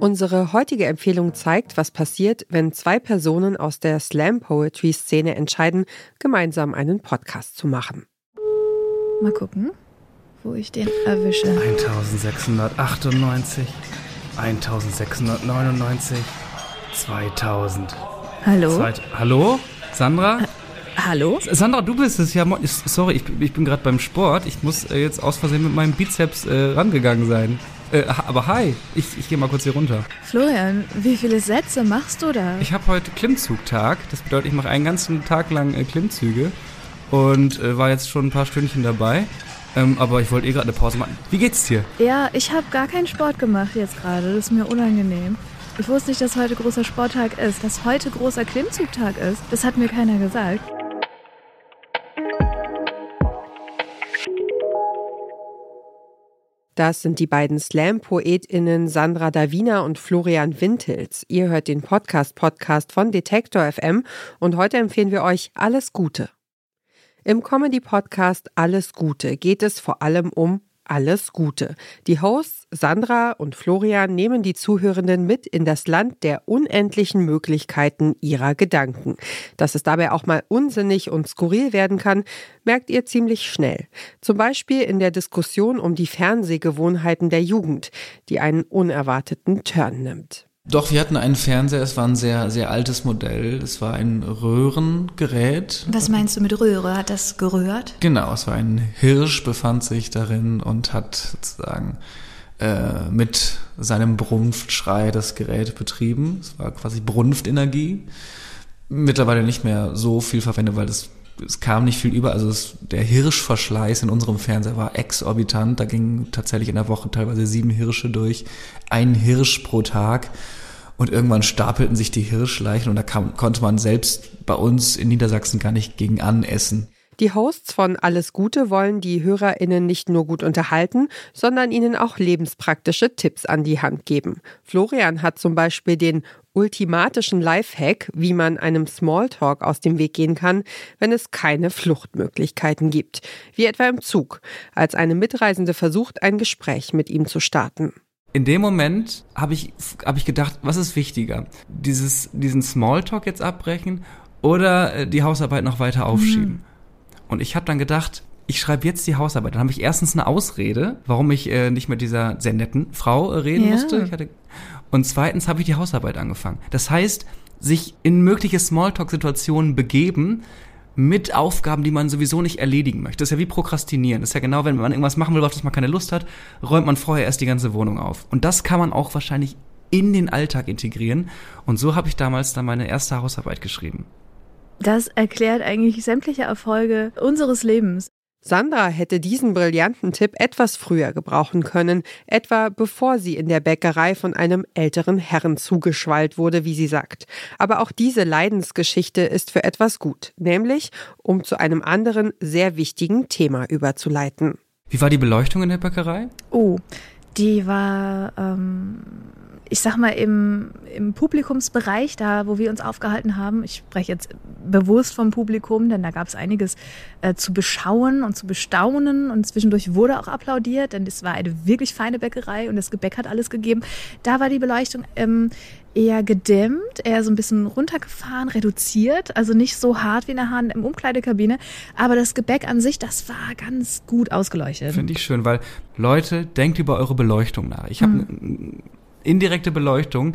Unsere heutige Empfehlung zeigt, was passiert, wenn zwei Personen aus der Slam Poetry Szene entscheiden, gemeinsam einen Podcast zu machen. Mal gucken, wo ich den erwische. 1698, 1699, 2000. Hallo? Zweit Hallo? Sandra? Hallo? Sandra, du bist es ja. mo- Sorry, ich, ich bin gerade beim Sport. Ich muss äh, jetzt aus Versehen mit meinem Bizeps äh, rangegangen sein. Äh, aber hi, ich, ich gehe mal kurz hier runter. Florian, wie viele Sätze machst du da? Ich habe heute Klimmzugtag. Das bedeutet, ich mache einen ganzen Tag lang äh, Klimmzüge und äh, war jetzt schon ein paar Stündchen dabei. Ähm, aber ich wollte eh gerade eine Pause machen. Wie geht's dir? Ja, ich habe gar keinen Sport gemacht jetzt gerade. Das ist mir unangenehm. Ich wusste nicht, dass heute großer Sporttag ist. Dass heute großer Klimmzugtag ist, das hat mir keiner gesagt. Das sind die beiden Slam-PoetInnen Sandra Davina und Florian Wintels. Ihr hört den Podcast-Podcast von Detektor FM und heute empfehlen wir euch Alles Gute. Im Comedy-Podcast Alles Gute geht es vor allem um alles Gute. Die Hosts Sandra und Florian nehmen die Zuhörenden mit in das Land der unendlichen Möglichkeiten ihrer Gedanken. Dass es dabei auch mal unsinnig und skurril werden kann, merkt ihr ziemlich schnell. Zum Beispiel in der Diskussion um die Fernsehgewohnheiten der Jugend, die einen unerwarteten Turn nimmt. Doch, wir hatten einen Fernseher, es war ein sehr, sehr altes Modell. Es war ein Röhrengerät. Was meinst du mit Röhre? Hat das gerührt? Genau, es war ein Hirsch, befand sich darin und hat sozusagen äh, mit seinem Brunftschrei das Gerät betrieben. Es war quasi Brunftenergie. Mittlerweile nicht mehr so viel verwendet, weil es, es kam nicht viel über. Also es, der Hirschverschleiß in unserem Fernseher war exorbitant. Da gingen tatsächlich in der Woche teilweise sieben Hirsche durch. Ein Hirsch pro Tag. Und irgendwann stapelten sich die Hirschleichen und da kam, konnte man selbst bei uns in Niedersachsen gar nicht gegen anessen. Die Hosts von Alles Gute wollen die HörerInnen nicht nur gut unterhalten, sondern ihnen auch lebenspraktische Tipps an die Hand geben. Florian hat zum Beispiel den ultimatischen Lifehack, wie man einem Smalltalk aus dem Weg gehen kann, wenn es keine Fluchtmöglichkeiten gibt. Wie etwa im Zug, als eine Mitreisende versucht, ein Gespräch mit ihm zu starten. In dem Moment habe ich, hab ich gedacht, was ist wichtiger? Dieses, diesen Smalltalk jetzt abbrechen oder äh, die Hausarbeit noch weiter aufschieben? Und ich habe dann gedacht, ich schreibe jetzt die Hausarbeit. Dann habe ich erstens eine Ausrede, warum ich äh, nicht mit dieser sehr netten Frau äh, reden Ja. musste. Ich hatte, und zweitens habe ich die Hausarbeit angefangen. Das heißt, sich in mögliche Smalltalk-Situationen begeben mit Aufgaben, die man sowieso nicht erledigen möchte. Das ist ja wie Prokrastinieren. Das ist ja genau, wenn man irgendwas machen will, auf das man keine Lust hat, räumt man vorher erst die ganze Wohnung auf. Und das kann man auch wahrscheinlich in den Alltag integrieren. Und so habe ich damals dann meine erste Hausarbeit geschrieben. Das erklärt eigentlich sämtliche Erfolge unseres Lebens. Sandra hätte diesen brillanten Tipp etwas früher gebrauchen können, etwa bevor sie in der Bäckerei von einem älteren Herrn zugeschwallt wurde, wie sie sagt. Aber auch diese Leidensgeschichte ist für etwas gut, nämlich um zu einem anderen sehr wichtigen Thema überzuleiten. Wie war die Beleuchtung in der Bäckerei? Oh, die war, ähm, ich sag mal, im, im Publikumsbereich, da wo wir uns aufgehalten haben. Ich spreche jetzt bewusst vom Publikum, denn da gab es einiges äh, zu beschauen und zu bestaunen und zwischendurch wurde auch applaudiert, denn es war eine wirklich feine Bäckerei und das Gebäck hat alles gegeben. Da war die Beleuchtung ähm, eher gedämmt, eher so ein bisschen runtergefahren, reduziert, also nicht so hart wie in der Hand im Umkleidekabine, aber das Gebäck an sich, das war ganz gut ausgeleuchtet. Finde ich schön, weil Leute, denkt über eure Beleuchtung nach. Ich habe eine indirekte Beleuchtung,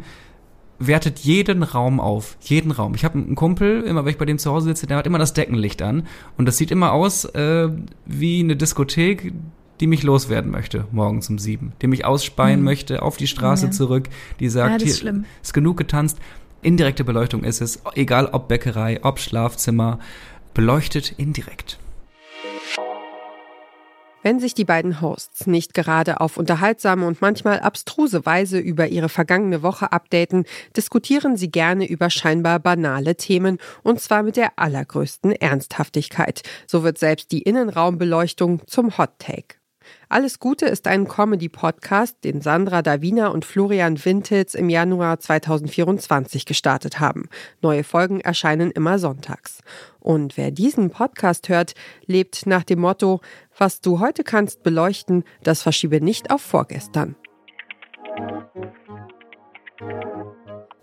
wertet jeden Raum auf. Jeden Raum. Ich habe einen Kumpel, immer wenn ich bei dem zu Hause sitze, der hat immer das Deckenlicht an. Und das sieht immer aus äh, wie eine Diskothek, die mich loswerden möchte, morgens um sieben. Die mich ausspeien möchte, auf die Straße Ja. zurück, die sagt, Ja, ist hier schlimm. ist genug getanzt. Indirekte Beleuchtung ist es, egal ob Bäckerei, ob Schlafzimmer, beleuchtet indirekt. Wenn sich die beiden Hosts nicht gerade auf unterhaltsame und manchmal abstruse Weise über ihre vergangene Woche updaten, diskutieren sie gerne über scheinbar banale Themen und zwar mit der allergrößten Ernsthaftigkeit. So wird selbst die Innenraumbeleuchtung zum Hot Take. Alles Gute ist ein Comedy-Podcast, den Sandra Davina und Florian Wintels im Januar 2024 gestartet haben. Neue Folgen erscheinen immer sonntags. Und wer diesen Podcast hört, lebt nach dem Motto, was du heute kannst beleuchten, das verschiebe nicht auf vorgestern.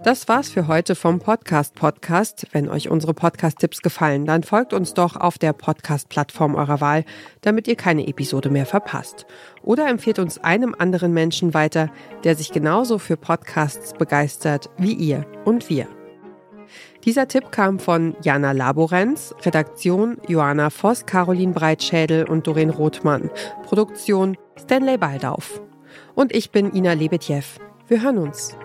Das war's für heute vom Podcast Podcast. Wenn euch unsere Podcast-Tipps gefallen, dann folgt uns doch auf der Podcast-Plattform eurer Wahl, damit ihr keine Episode mehr verpasst. Oder empfehlt uns einem anderen Menschen weiter, der sich genauso für Podcasts begeistert wie ihr und wir. Dieser Tipp kam von Jana Laborenz, Redaktion Johanna Voss, Caroline Breitschädel und Doreen Rothmann, Produktion Stanley Baldauf. Und ich bin Ina Lebetjew. Wir hören uns.